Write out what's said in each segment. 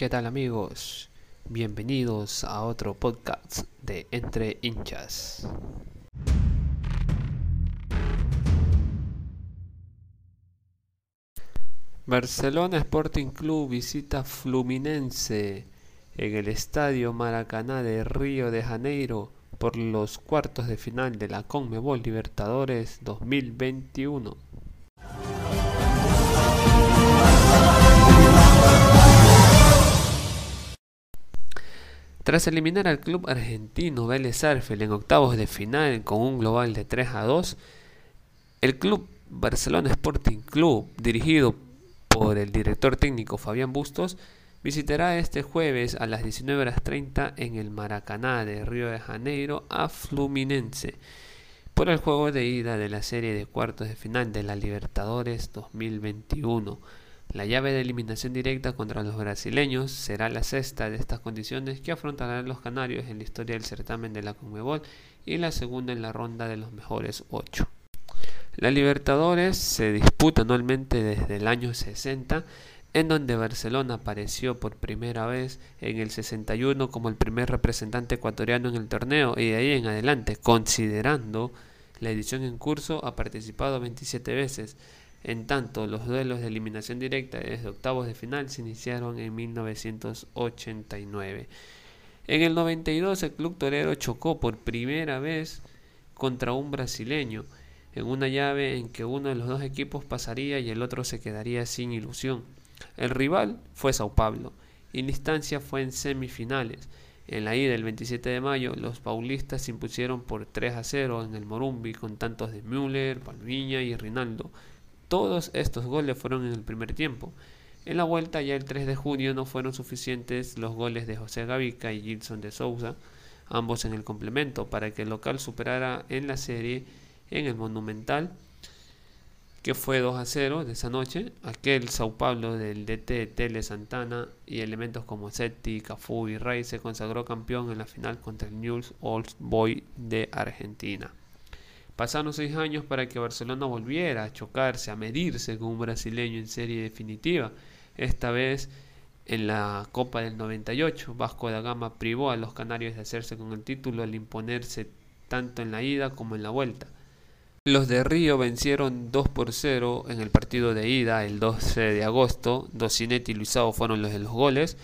¿Qué tal amigos? Bienvenidos a otro podcast de Entre hinchas. Barcelona Sporting Club visita Fluminense en el Estadio Maracaná de Río de Janeiro por los cuartos de final de la Conmebol Libertadores 2021. Tras eliminar al club argentino Vélez Arfield en octavos de final con un global de 3 a 2, el club Barcelona Sporting Club, dirigido por el director técnico Fabián Bustos, visitará este jueves a las 19.30 en el Maracaná de Río de Janeiro a Fluminense por el juego de ida de la serie de cuartos de final de la Libertadores 2021. La llave de eliminación directa contra los brasileños será la sexta de estas condiciones que afrontarán los canarios en la historia del certamen de la Conmebol y la segunda en la ronda de los mejores ocho. La Libertadores se disputa anualmente desde el año 60 en donde Barcelona apareció por primera vez en el 61 como el primer representante ecuatoriano en el torneo y de ahí en adelante, considerando la edición en curso, ha participado 27 veces. En tanto, los duelos de eliminación directa desde octavos de final se iniciaron en 1989. En el 92 el club torero chocó por primera vez contra un brasileño en una llave en que uno de los dos equipos pasaría y el otro se quedaría sin ilusión. El rival fue Sao Paulo y la instancia fue en semifinales. En la ida el 27 de mayo, los paulistas se impusieron por 3 a 0 en el Morumbi con tantos de Müller, Palmiña y Rinaldo. Todos estos goles fueron en el primer tiempo. En la vuelta, ya el 3 de junio, no fueron suficientes los goles de José Gavica y Gilson de Souza, ambos en el complemento, para que el local superara en la serie en el Monumental que fue 2 a 0 de esa noche, aquel Sao Paulo del DT Tele Santana y elementos como Setti, Cafú y Rey se consagró campeón en la final contra el News Old Boy de Argentina. Pasaron seis años para que Barcelona volviera a chocarse, a medirse con un brasileño en serie definitiva. Esta vez en la Copa del 98, Vasco da Gama privó a los canarios de hacerse con el título al imponerse tanto en la ida como en la vuelta. Los de Río vencieron 2 por 0 en el partido de ida el 12 de agosto. Docinetti y Luisao fueron los de los goles.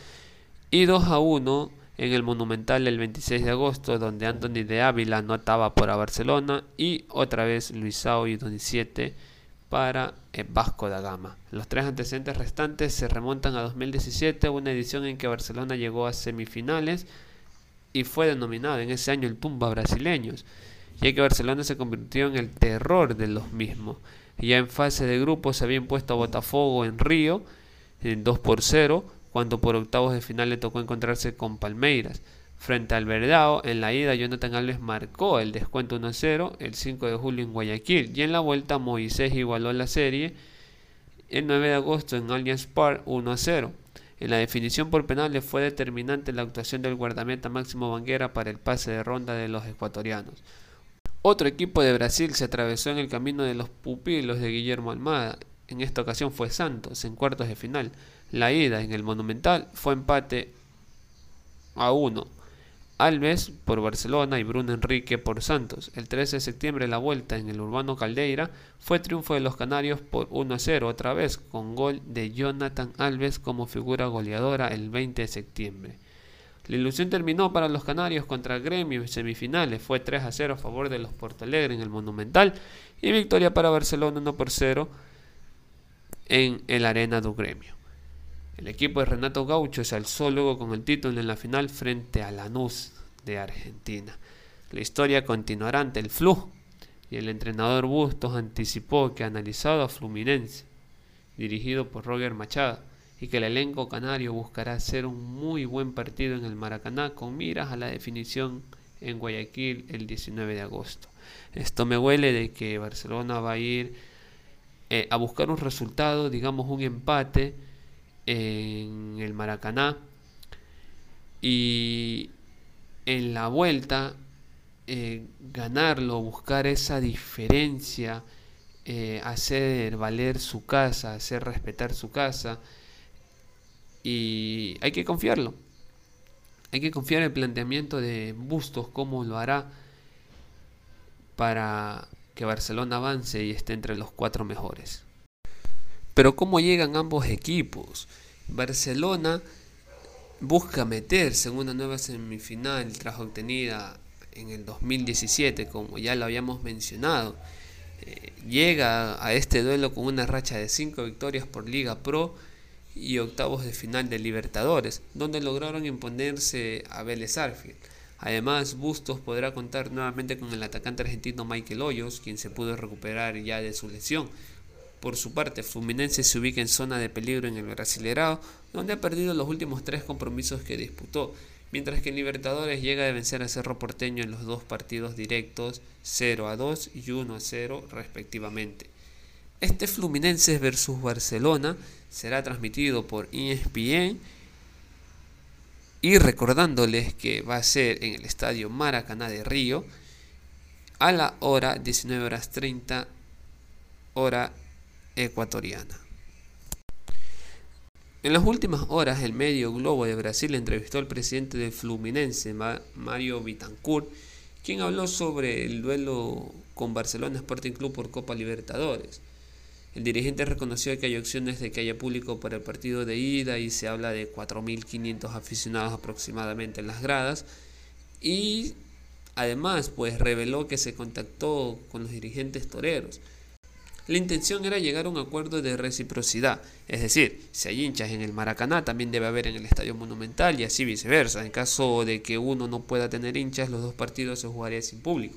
Y 2 a 1 en el Monumental el 26 de agosto, donde Anthony de Ávila anotaba para Barcelona. Y otra vez Luisao y Doniciete para el Vasco da Gama. Los tres antecedentes restantes se remontan a 2017, una edición en que Barcelona llegó a semifinales y fue denominado en ese año el Tumba Brasileños ya que Barcelona se convirtió en el terror de los mismos. Ya en fase de grupo se había impuesto a Botafogo en Río en 2 por 0, cuando por octavos de final le tocó encontrarse con Palmeiras. Frente al Verdao, en la ida Jonathan Alves marcó el descuento 1-0 el 5 de julio en Guayaquil y en la vuelta Moisés igualó la serie el 9 de agosto en Allianz Park 1-0. En la definición por penales fue determinante la actuación del guardameta Máximo Banguera para el pase de ronda de los ecuatorianos. Otro equipo de Brasil se atravesó en el camino de los pupilos de Guillermo Almada. En esta ocasión fue Santos en cuartos de final. La ida en el Monumental fue empate a uno. Alves por Barcelona y Bruno Enrique por Santos. El 13 de septiembre la vuelta en el Urbano Caldeira fue triunfo de los Canarios por 1 a 0 otra vez con gol de Jonathan Alves como figura goleadora el 20 de septiembre. La ilusión terminó para los canarios contra Gremio en semifinales. Fue 3 a 0 a favor de los Portalegre en el Monumental y victoria para Barcelona 1 por 0 en el Arena do Gremio. El equipo de Renato Gaucho se alzó luego con el título en la final frente a Lanús de Argentina. La historia continuará ante el Flu y el entrenador Bustos anticipó que analizado a Fluminense, dirigido por Roger Machado y que el elenco canario buscará hacer un muy buen partido en el Maracaná con miras a la definición en Guayaquil el 19 de agosto. Esto me huele de que Barcelona va a ir eh, a buscar un resultado, digamos un empate en el Maracaná y en la vuelta eh, ganarlo, buscar esa diferencia, eh, hacer valer su casa, hacer respetar su casa y hay que confiarlo. Hay que confiar en el planteamiento de Bustos, cómo lo hará para que Barcelona avance y esté entre los cuatro mejores. Pero ¿cómo llegan ambos equipos? Barcelona busca meterse en una nueva semifinal tras obtenida en el 2017, como ya lo habíamos mencionado. Eh, llega a este duelo con una racha de 5 victorias por Liga Pro y octavos de final de Libertadores, donde lograron imponerse a Vélez Arfield. Además, Bustos podrá contar nuevamente con el atacante argentino Michael Hoyos, quien se pudo recuperar ya de su lesión. Por su parte, Fluminense se ubica en zona de peligro en el Brasilerao, donde ha perdido los últimos tres compromisos que disputó, mientras que Libertadores llega a vencer a Cerro Porteño en los dos partidos directos 0 a 2 y 1 a 0 respectivamente. Este Fluminense versus Barcelona será transmitido por ESPN y recordándoles que va a ser en el estadio Maracaná de Río a la hora 19 horas 30 hora ecuatoriana. En las últimas horas, el medio Globo de Brasil entrevistó al presidente del Fluminense, Mario Vitancourt, quien habló sobre el duelo con Barcelona Sporting Club por Copa Libertadores. El dirigente reconoció que hay opciones de que haya público para el partido de ida y se habla de 4.500 aficionados aproximadamente en las gradas. Y además, pues reveló que se contactó con los dirigentes toreros. La intención era llegar a un acuerdo de reciprocidad, es decir, si hay hinchas en el Maracaná, también debe haber en el Estadio Monumental y así viceversa. En caso de que uno no pueda tener hinchas, los dos partidos se jugarían sin público.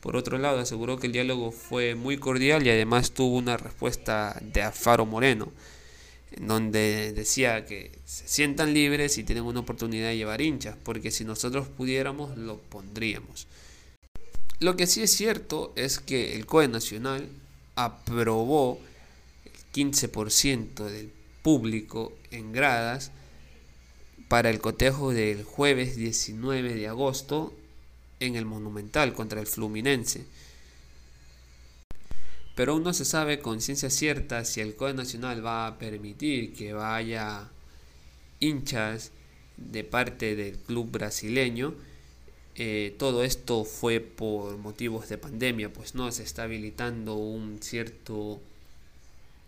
Por otro lado, aseguró que el diálogo fue muy cordial y además tuvo una respuesta de Afaro Moreno, en donde decía que se sientan libres y tienen una oportunidad de llevar hinchas, porque si nosotros pudiéramos, lo pondríamos. Lo que sí es cierto es que el COE Nacional aprobó el 15% del público en gradas para el cotejo del jueves 19 de agosto en el Monumental contra el Fluminense. Pero aún no se sabe con ciencia cierta si el COE Nacional va a permitir que vaya hinchas de parte del club brasileño. Eh, todo esto fue por motivos de pandemia, pues no se está habilitando un cierto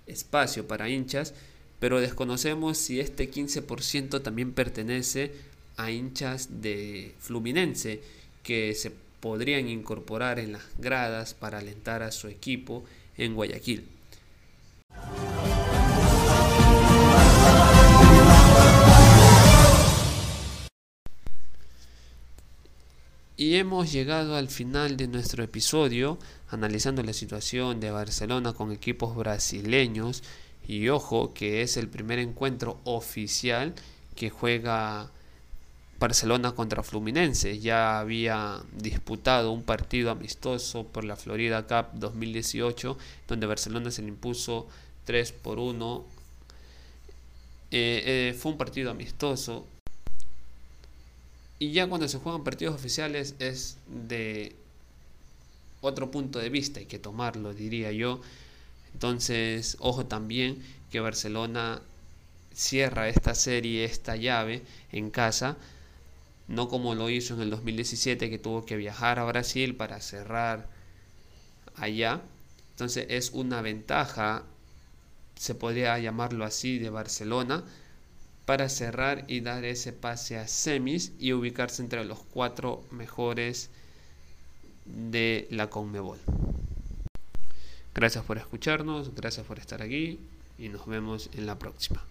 espacio para hinchas, pero desconocemos si este 15% también pertenece a hinchas de Fluminense que se podrían incorporar en las gradas para alentar a su equipo en Guayaquil. Hemos llegado al final de nuestro episodio analizando la situación de Barcelona con equipos brasileños y ojo que es el primer encuentro oficial que juega Barcelona contra Fluminense. Ya había disputado un partido amistoso por la Florida Cup 2018, donde Barcelona se le impuso 3 por 1. Eh, eh, fue un partido amistoso. Y ya cuando se juegan partidos oficiales es de otro punto de vista, hay que tomarlo, diría yo. Entonces, ojo también que Barcelona cierra esta serie, esta llave en casa no como lo hizo en el 2017 que tuvo que viajar a Brasil para cerrar allá. Entonces es una ventaja, se podría llamarlo así, de Barcelona para cerrar y dar ese pase a semis y ubicarse entre los cuatro mejores de la Conmebol. Gracias por escucharnos, gracias por estar aquí y nos vemos en la próxima.